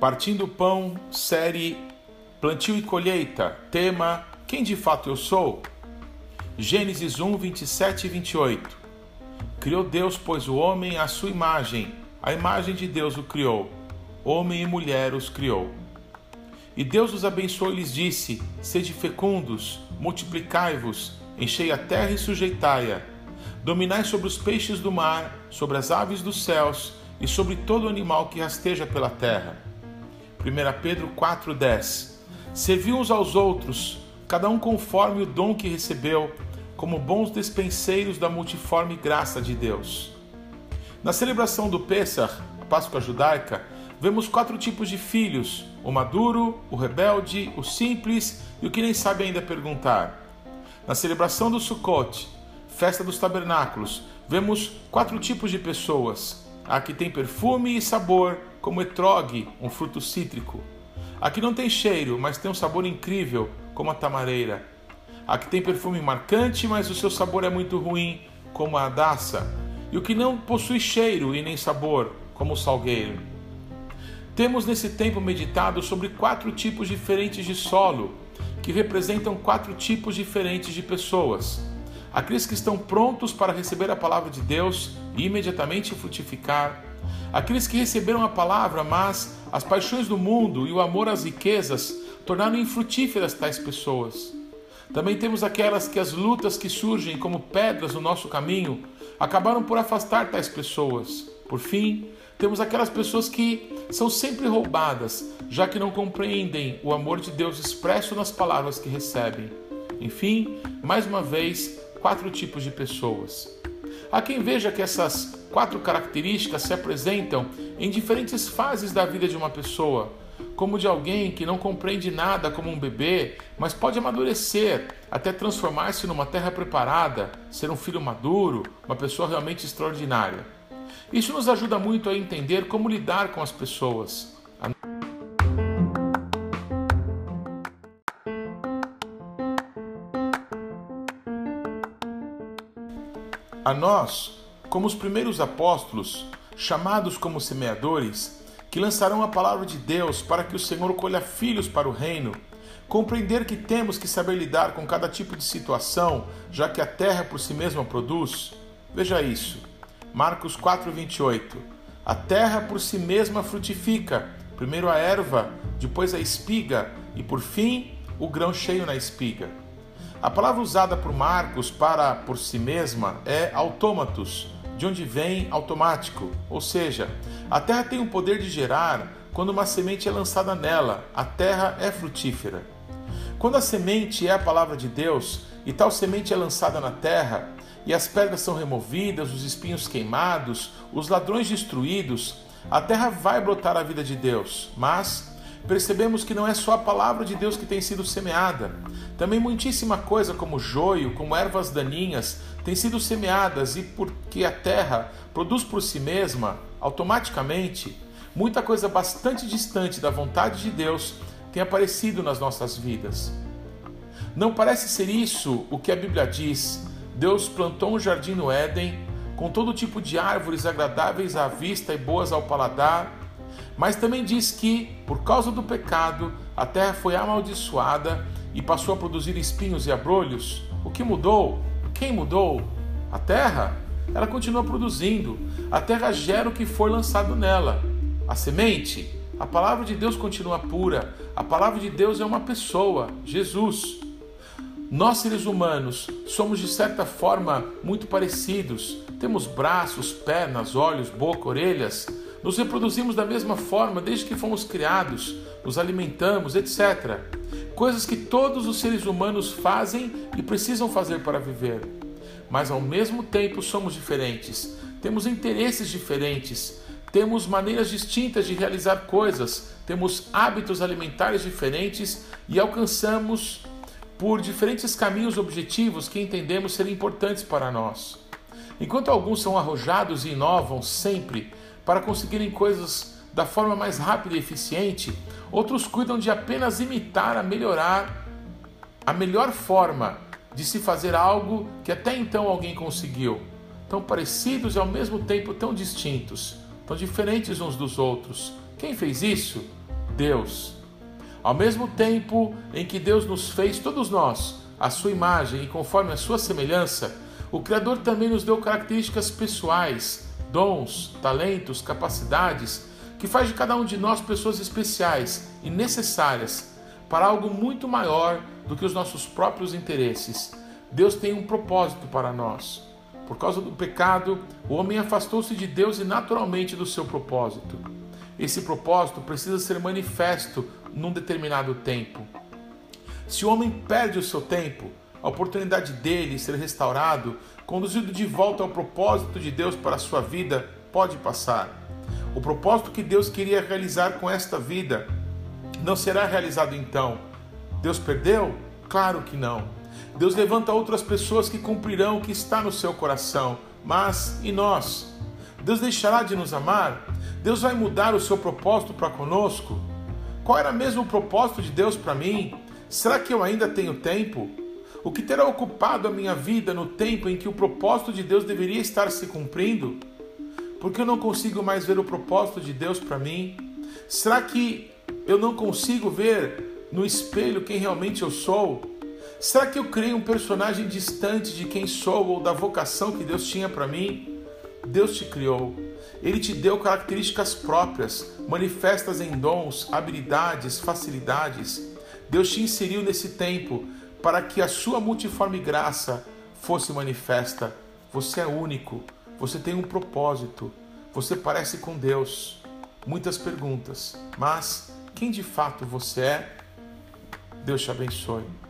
Partindo Pão, série Plantio e Colheita, tema Quem de fato eu sou? Gênesis 1, 27 e 28. Criou Deus, pois, o homem à sua imagem, a imagem de Deus o criou, homem e mulher os criou. E Deus os abençoou e lhes disse: Sede fecundos, multiplicai-vos, enchei a terra e sujeitai-a. Dominai sobre os peixes do mar, sobre as aves dos céus e sobre todo animal que rasteja pela terra 1 Pedro 4,10 Servi uns aos outros, cada um conforme o dom que recebeu, como bons despenseiros da multiforme graça de Deus. Na celebração do Pêssar, a Páscoa judaica, vemos quatro tipos de filhos: o maduro, o rebelde, o simples e o que nem sabe ainda perguntar. Na celebração do Sukkot, festa dos tabernáculos, vemos quatro tipos de pessoas: a que tem perfume e sabor, como etrog, um fruto cítrico. A que não tem cheiro, mas tem um sabor incrível, como a tamareira. A que tem perfume marcante, mas o seu sabor é muito ruim, como a adaça. E o que não possui cheiro e nem sabor, como o salgueiro. Temos nesse tempo meditado sobre quatro tipos diferentes de solo, que representam quatro tipos diferentes de pessoas. Aqueles que estão prontos para receber a palavra de Deus e imediatamente frutificar Aqueles que receberam a palavra, mas as paixões do mundo e o amor às riquezas tornaram infrutíferas tais pessoas. Também temos aquelas que as lutas que surgem como pedras no nosso caminho acabaram por afastar tais pessoas. Por fim, temos aquelas pessoas que são sempre roubadas, já que não compreendem o amor de Deus expresso nas palavras que recebem. Enfim, mais uma vez, quatro tipos de pessoas. Há quem veja que essas quatro características se apresentam em diferentes fases da vida de uma pessoa, como de alguém que não compreende nada como um bebê, mas pode amadurecer até transformar-se numa terra preparada, ser um filho maduro, uma pessoa realmente extraordinária. Isso nos ajuda muito a entender como lidar com as pessoas. A nós, como os primeiros apóstolos, chamados como semeadores, que lançarão a palavra de Deus para que o Senhor colha filhos para o reino, compreender que temos que saber lidar com cada tipo de situação, já que a terra por si mesma produz. Veja isso. Marcos 4:28. A terra por si mesma frutifica, primeiro a erva, depois a espiga e por fim o grão cheio na espiga. A palavra usada por Marcos para por si mesma é autômatos, de onde vem automático, ou seja, a terra tem o poder de gerar quando uma semente é lançada nela, a terra é frutífera. Quando a semente é a palavra de Deus e tal semente é lançada na terra, e as pedras são removidas, os espinhos queimados, os ladrões destruídos, a terra vai brotar a vida de Deus, mas percebemos que não é só a palavra de Deus que tem sido semeada. Também muitíssima coisa como joio, como ervas daninhas, tem sido semeadas e porque a terra produz por si mesma, automaticamente, muita coisa bastante distante da vontade de Deus tem aparecido nas nossas vidas. Não parece ser isso o que a Bíblia diz. Deus plantou um jardim no Éden, com todo tipo de árvores agradáveis à vista e boas ao paladar, mas também diz que, por causa do pecado, a terra foi amaldiçoada e passou a produzir espinhos e abrolhos. O que mudou? Quem mudou? A terra? Ela continua produzindo. A terra gera o que for lançado nela. A semente? A palavra de Deus continua pura. A palavra de Deus é uma pessoa, Jesus. Nós, seres humanos, somos de certa forma muito parecidos. Temos braços, pernas, olhos, boca, orelhas. Nos reproduzimos da mesma forma desde que fomos criados, nos alimentamos, etc. Coisas que todos os seres humanos fazem e precisam fazer para viver. Mas ao mesmo tempo somos diferentes, temos interesses diferentes, temos maneiras distintas de realizar coisas, temos hábitos alimentares diferentes e alcançamos por diferentes caminhos objetivos que entendemos ser importantes para nós. Enquanto alguns são arrojados e inovam sempre, para conseguirem coisas da forma mais rápida e eficiente, outros cuidam de apenas imitar a melhorar a melhor forma de se fazer algo que até então alguém conseguiu. tão parecidos e ao mesmo tempo tão distintos, tão diferentes uns dos outros. Quem fez isso? Deus. Ao mesmo tempo em que Deus nos fez, todos nós, a sua imagem e conforme a sua semelhança, o Criador também nos deu características pessoais, dons, talentos, capacidades, que faz de cada um de nós pessoas especiais e necessárias para algo muito maior do que os nossos próprios interesses. Deus tem um propósito para nós. Por causa do pecado, o homem afastou-se de Deus e naturalmente do seu propósito. Esse propósito precisa ser manifesto num determinado tempo. Se o homem perde o seu tempo, a oportunidade dele ser restaurado, conduzido de volta ao propósito de Deus para a sua vida, pode passar. O propósito que Deus queria realizar com esta vida não será realizado então. Deus perdeu? Claro que não. Deus levanta outras pessoas que cumprirão o que está no seu coração. Mas e nós? Deus deixará de nos amar? Deus vai mudar o seu propósito para conosco? Qual era mesmo o propósito de Deus para mim? Será que eu ainda tenho tempo? O que terá ocupado a minha vida no tempo em que o propósito de Deus deveria estar se cumprindo? Porque eu não consigo mais ver o propósito de Deus para mim? Será que eu não consigo ver no espelho quem realmente eu sou? Será que eu criei um personagem distante de quem sou ou da vocação que Deus tinha para mim? Deus te criou. Ele te deu características próprias, manifestas em dons, habilidades, facilidades. Deus te inseriu nesse tempo para que a sua multiforme graça fosse manifesta. Você é único, você tem um propósito, você parece com Deus. Muitas perguntas, mas quem de fato você é? Deus te abençoe.